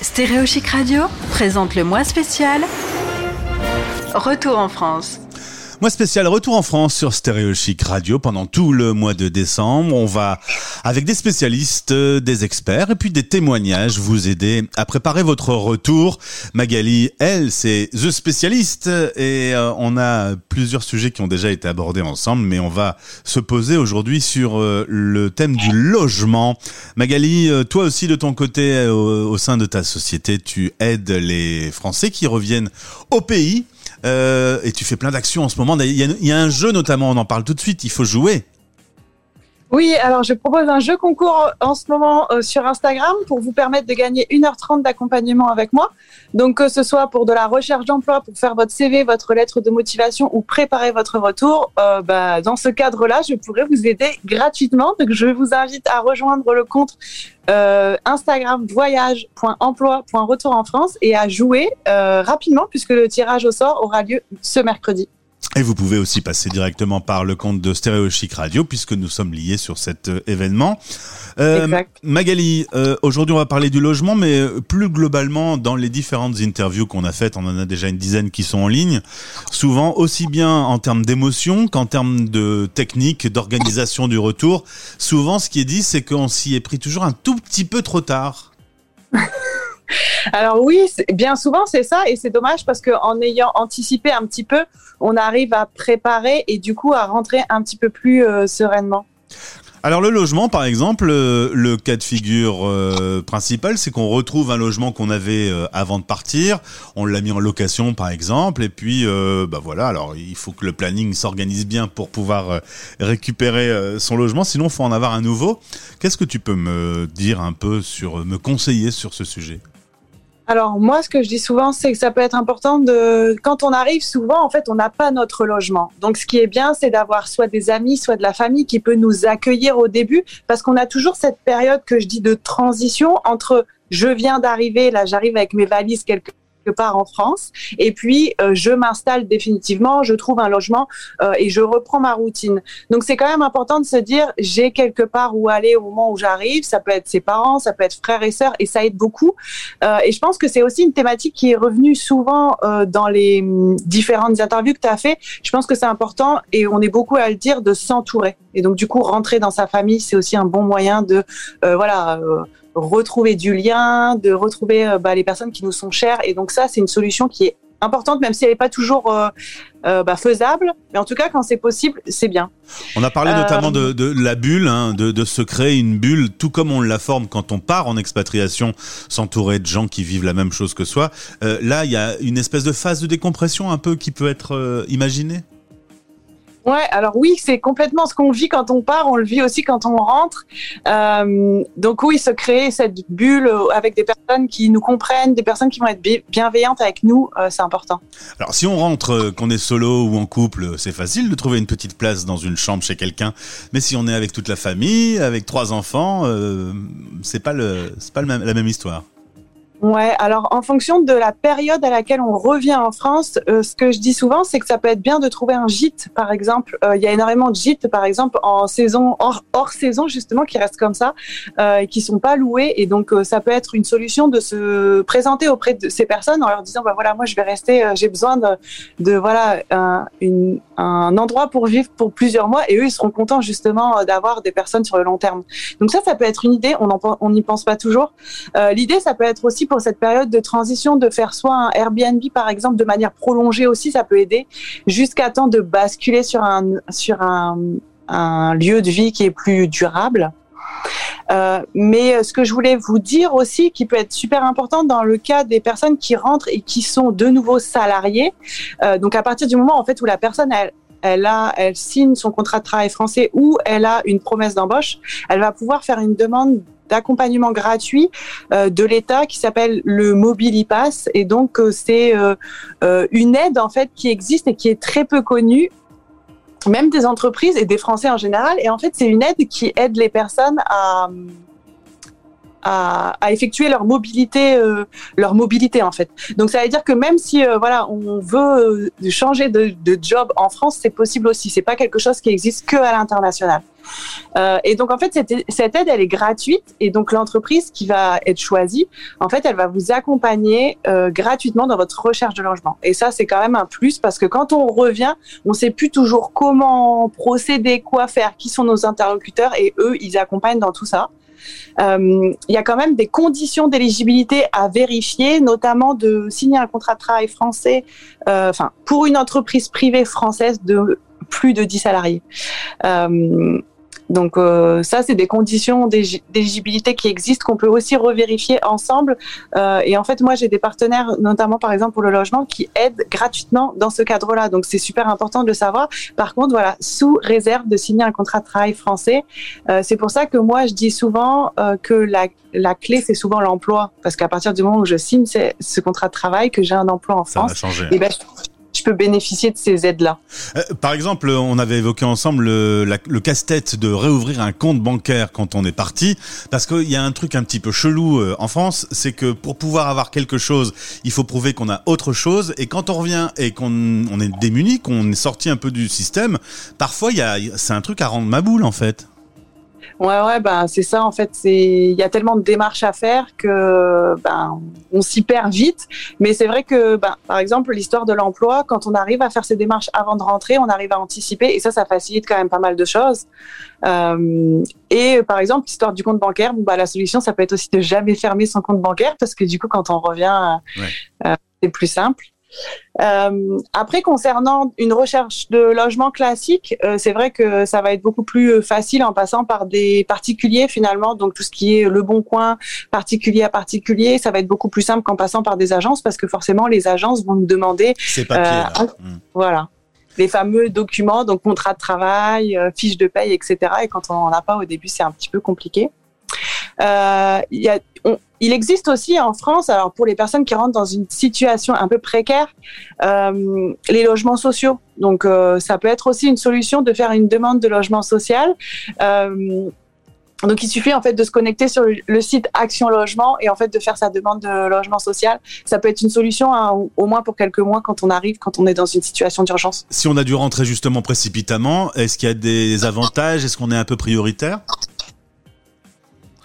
Stéréo Chic Radio présente le mois spécial Retour en France. Moi spécial retour en France sur Stéréo Chic Radio pendant tout le mois de décembre. On va avec des spécialistes, des experts et puis des témoignages vous aider à préparer votre retour. Magali, elle, c'est The Spécialiste et euh, on a plusieurs sujets qui ont déjà été abordés ensemble, mais on va se poser aujourd'hui sur euh, le thème du logement. Magali, euh, toi aussi de ton côté, au sein de ta société, tu aides les Français qui reviennent au pays euh, et tu fais plein d'actions en ce moment. Il il y, a, un jeu notamment, on en parle tout de suite. Il faut jouer. Oui, alors je propose un jeu concours en ce moment euh, sur Instagram pour vous permettre de gagner 1h30 d'accompagnement avec moi. Donc que ce soit pour de la recherche d'emploi, pour faire votre CV, votre lettre de motivation ou préparer votre retour, euh, bah, dans ce cadre-là, je pourrais vous aider gratuitement. Donc je vous invite à rejoindre le compte euh, Instagram voyage.emploi.retour en France et à jouer euh, rapidement puisque le tirage au sort aura lieu ce mercredi. Et vous pouvez aussi passer directement par le compte de Stéréo Chic Radio puisque nous sommes liés sur cet euh, événement. Euh, Magali, euh, aujourd'hui on va parler du logement, mais euh, plus globalement dans les différentes interviews qu'on a faites, on en a déjà une dizaine qui sont en ligne. Souvent aussi bien en termes d'émotion qu'en termes de technique, d'organisation du retour. Souvent, ce qui est dit, c'est qu'on s'y est pris toujours un tout petit peu trop tard. Alors oui, bien souvent c'est ça et c'est dommage parce qu'en ayant anticipé un petit peu, on arrive à préparer et du coup à rentrer un petit peu plus euh, sereinement. Alors le logement, par exemple, euh, le cas de figure euh, principal, c'est qu'on retrouve un logement qu'on avait avant de partir. On l'a mis en location, par exemple, et puis bah voilà. Alors il faut que le planning s'organise bien pour pouvoir récupérer son logement. Sinon, faut en avoir un nouveau. Qu'est-ce que tu peux me dire un peu sur, me conseiller sur ce sujet? Alors moi, ce que je dis souvent, c'est que ça peut être important de, quand on arrive, souvent en fait, on n'a pas notre logement. Donc ce qui est bien, c'est d'avoir soit des amis, soit de la famille qui peut nous accueillir au début, parce qu'on a toujours cette période que je dis de transition entre je viens d'arriver, là j'arrive avec mes valises quelque part en France. Et puis, euh, je m'installe définitivement, je trouve un logement euh, et je reprends ma routine. Donc, c'est quand même important de se dire, j'ai quelque part où aller au moment où j'arrive. Ça peut être ses parents, ça peut être frères et sœurs, et ça aide beaucoup. Euh, et je pense que c'est aussi une thématique qui est revenue souvent dans les hum, différentes interviews que tu as fait. Je pense que c'est important, et on est beaucoup à le dire, de s'entourer. Et donc, du coup, rentrer dans sa famille, c'est aussi un bon moyen de, voilà retrouver du lien, de retrouver euh, bah, les personnes qui nous sont chères. Et donc ça, c'est une solution qui est importante, même si elle n'est pas toujours euh, euh, bah, faisable. Mais en tout cas, quand c'est possible, c'est bien. On a parlé notamment de, la bulle, hein, de, se créer une bulle, tout comme on la forme quand on part en expatriation, s'entourer de gens qui vivent la même chose que soi. là, il y a une espèce de phase de décompression un peu qui peut être imaginée? Ouais, alors oui, c'est complètement ce qu'on vit quand on part, on le vit aussi quand on rentre. Euh, donc oui, se créer cette bulle avec des personnes qui nous comprennent, des personnes qui vont être bienveillantes avec nous, euh, c'est important. Alors si on rentre, euh, qu'on est solo ou en couple, c'est facile de trouver une petite place dans une chambre chez quelqu'un. Mais si on est avec toute la famille, avec trois enfants, euh, c'est pas le, c'est pas la même histoire. Ouais, alors en fonction de la période à laquelle on revient en France, euh, ce que je dis souvent, c'est que ça peut être bien de trouver un gîte, par exemple. Euh, il y a énormément de gîtes, par exemple, en saison hors, hors saison justement, qui restent comme ça euh, et qui sont pas loués. Et donc ça peut être une solution de se présenter auprès de ces personnes en leur disant, bah voilà, moi je vais rester, j'ai besoin de, de voilà un, une, un endroit pour vivre pour plusieurs mois. Et eux, ils seront contents justement d'avoir des personnes sur le long terme. Donc ça, ça peut être une idée. On n'y pense pas toujours. L'idée, ça peut être aussi pour cette période de transition de faire soit un Airbnb par exemple de manière prolongée aussi, ça peut aider, jusqu'à temps de basculer sur un sur un, lieu de vie qui est plus durable. Euh, mais ce que je voulais vous dire aussi, qui peut être super important dans le cas des personnes qui rentrent et qui sont de nouveau salariés, euh, donc à partir du moment en fait où la personne elle, elle signe son contrat de travail français ou elle a une promesse d'embauche, elle va pouvoir faire une demande d'accompagnement gratuit euh, de l'État qui s'appelle le Mobilipass. Et donc, euh, c'est euh, une aide en fait qui existe et qui est très peu connue même des entreprises et des Français en général. Et en fait, c'est une aide qui aide les personnes à, à, effectuer leur mobilité, euh, leur mobilité en fait. Donc ça veut dire que même si euh, voilà, on veut euh, changer de, de, job en France, c'est possible aussi. C'est pas quelque chose qui existe que à l'international. Euh, et donc en fait cette, cette, aide elle est gratuite et donc l'entreprise qui va être choisie, en fait elle va vous accompagner euh, gratuitement dans votre recherche de logement. Et ça c'est quand même un plus parce que quand on revient, on sait plus toujours comment procéder, quoi faire, qui sont nos interlocuteurs et eux ils accompagnent dans tout ça. Euh, il y a quand même des conditions d'éligibilité à vérifier, notamment de signer un contrat de travail français, euh, enfin pour une entreprise privée française de plus de 10 salariés. Euh, donc euh, ça, c'est des conditions d'éligibilité qui existent qu'on peut aussi revérifier ensemble. Euh, et en fait, moi, j'ai des partenaires, notamment par exemple pour le logement, qui aident gratuitement dans ce cadre-là. Donc c'est super important de le savoir. Par contre, voilà, sous réserve de signer un contrat de travail français. Euh, c'est pour ça que moi, je dis souvent euh, que la, la clé, c'est souvent l'emploi, parce qu'à partir du moment où je signe ce contrat de travail, que j'ai un emploi en France, et eh ben, je peux bénéficier de ces aides-là. Euh, par exemple, on avait évoqué ensemble le, casse-tête de réouvrir un compte bancaire quand on est parti, parce qu'il y a un truc un petit peu chelou euh, en France, c'est que pour pouvoir avoir quelque chose, il faut prouver qu'on a autre chose, et quand on revient et qu'on on est démuni, qu'on est sorti un peu du système, parfois c'est un truc à rendre ma boule en fait. Ouais, ouais, ben c'est ça en fait. C'est il y a tellement de démarches à faire que ben on s'y perd vite. Mais c'est vrai que ben par exemple l'histoire de l'emploi, quand on arrive à faire ces démarches avant de rentrer, on arrive à anticiper et ça, ça facilite quand même pas mal de choses. Euh, et par exemple l'histoire du compte bancaire, bah la solution ça peut être aussi de jamais fermer son compte bancaire parce que du coup quand on revient, euh, c'est plus simple. Euh, après, concernant une recherche de logement classique, euh, c'est vrai que ça va être beaucoup plus facile en passant par des particuliers finalement. Donc tout ce qui est le bon coin, particulier à particulier, ça va être beaucoup plus simple qu'en passant par des agences parce que forcément les agences vont nous demander. Ces papiers. Euh, mmh. Voilà les fameux documents, donc contrat de travail, euh, fiche de paye, etc. Et quand on n'en a pas au début, c'est un petit peu compliqué. Euh, y a, il existe aussi en France, alors pour les personnes qui rentrent dans une situation un peu précaire, euh, les logements sociaux. Donc euh, ça peut être aussi une solution de faire une demande de logement social. Euh, donc il suffit en fait de se connecter sur le site Action Logement et en fait de faire sa demande de logement social. Ça peut être une solution hein, au moins pour quelques mois quand on arrive, quand on est dans une situation d'urgence. Si on a dû rentrer justement précipitamment, est-ce qu'il y a des avantages? Est-ce qu'on est un peu prioritaire?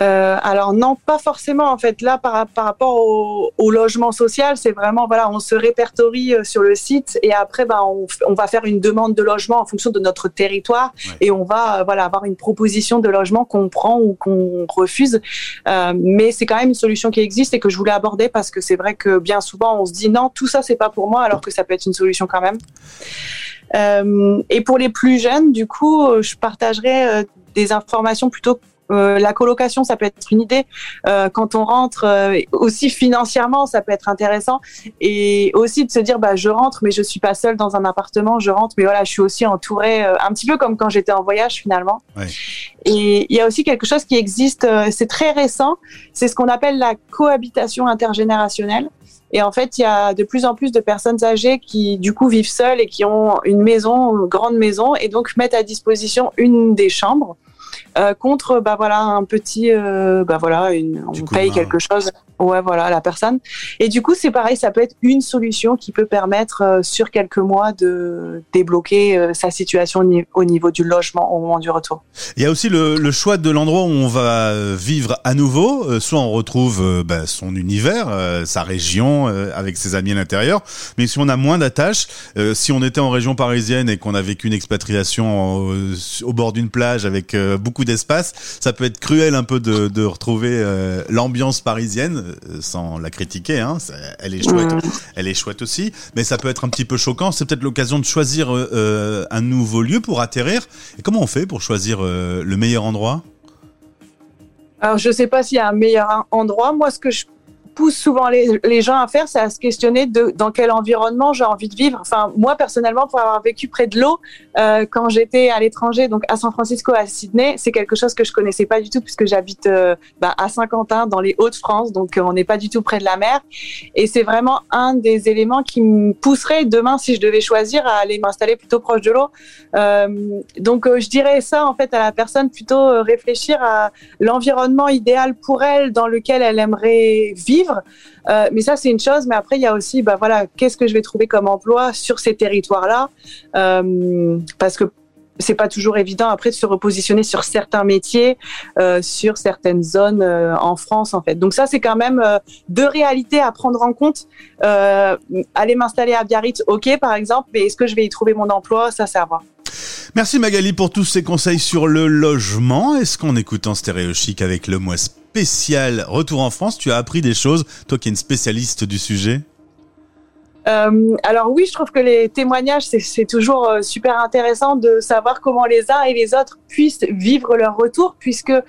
Euh, alors non, pas forcément en fait. Là, par, par rapport au, au, logement social, c'est vraiment voilà, on se répertorie euh, sur le site et après, ben, on, on, va faire une demande de logement en fonction de notre territoire et on va euh, voilà avoir une proposition de logement qu'on prend ou qu'on refuse. Euh, mais c'est quand même une solution qui existe et que je voulais aborder parce que c'est vrai que bien souvent on se dit non, tout ça c'est pas pour moi, alors que ça peut être une solution quand même. Euh, et pour les plus jeunes, du coup, je partagerai des informations plutôt euh, la colocation, ça peut être une idée. Euh, quand on rentre, euh, aussi financièrement, ça peut être intéressant. Et aussi de se dire, bah, je rentre, mais je suis pas seule dans un appartement. Je rentre, mais voilà, je suis aussi entourée, un petit peu comme quand j'étais en voyage finalement. Ouais. Et il y a aussi quelque chose qui existe, c'est très récent. C'est ce qu'on appelle la cohabitation intergénérationnelle. Et en fait, il y a de plus en plus de personnes âgées qui, du coup, vivent seules et qui ont une maison, une grande maison, et donc mettent à disposition une des chambres euh, contre bah voilà un petit euh, bah voilà une, on paye quelque chose ouais voilà la personne. Et du coup c'est pareil ça peut être une solution qui peut permettre euh, sur quelques mois de débloquer sa situation au niveau du logement au moment du retour. Il y a aussi le, le choix de l'endroit où on va vivre à nouveau. Soit on retrouve bah, son univers sa région avec ses amis à l'intérieur. Mais si on a moins d'attaches si on était en région parisienne et qu'on a vécu une expatriation au bord d'une plage avec beaucoup d'espace. Ça peut être cruel un peu de, de retrouver euh, l'ambiance parisienne, euh, sans la critiquer. Hein. Elle est chouette, elle est chouette aussi. Mais ça peut être un petit peu choquant. C'est peut-être l'occasion de choisir euh, un nouveau lieu pour atterrir. Et comment on fait pour choisir le meilleur endroit? Alors je sais pas s'il y a un meilleur endroit. Moi, ce que je pousse souvent les, gens à faire, c'est à se questionner de dans quel environnement j'ai envie de vivre. Enfin, moi personnellement, pour avoir vécu près de l'eau euh, quand j'étais à l'étranger, donc à San Francisco, à Sydney, c'est quelque chose que je connaissais pas du tout puisque j'habite euh, bah, à Saint-Quentin, dans les Hauts-de-France, donc euh, on n'est pas du tout près de la mer. Et c'est vraiment un des éléments qui me pousserait demain si je devais choisir à aller m'installer plutôt proche de l'eau. Donc je dirais ça en fait à la personne plutôt réfléchir à l'environnement idéal pour elle dans lequel elle aimerait vivre. Euh, mais ça, c'est une chose. Mais après, il y a aussi, bah voilà, qu'est-ce que je vais trouver comme emploi sur ces territoires-là? Euh, Parce que c'est pas toujours évident après de se repositionner sur certains métiers, euh, sur certaines zones en France en fait. Donc ça c'est quand même deux réalités à prendre en compte. Aller m'installer à Biarritz, ok par exemple, mais est-ce que je vais y trouver mon emploi? Ça c'est à voir. Merci Magali pour tous ces conseils sur le logement. Est-ce qu'en écoutant Stéréo Chic avec le mois spécial Retour en France, tu as appris des choses, toi qui es une spécialiste du sujet? Euh, alors oui, je trouve que les témoignages, c'est toujours euh, super intéressant de savoir comment les uns et les autres puissent vivre leur retour, puisque euh,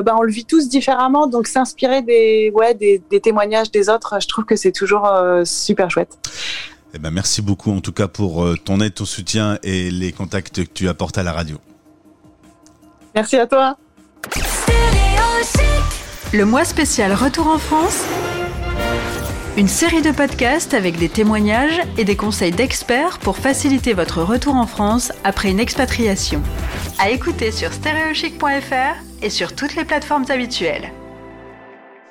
ben, on le vit tous différemment. Donc s'inspirer des, ouais, des, des, témoignages des autres, je trouve que c'est toujours euh, super chouette. Eh ben, merci beaucoup en tout cas pour ton aide, ton soutien et les contacts que tu apportes à la radio. Merci à toi. Le mois spécial Retour en France une série de podcasts avec des témoignages et des conseils d'experts pour faciliter votre retour en France après une expatriation. À écouter sur stereochic.fr et sur toutes les plateformes habituelles.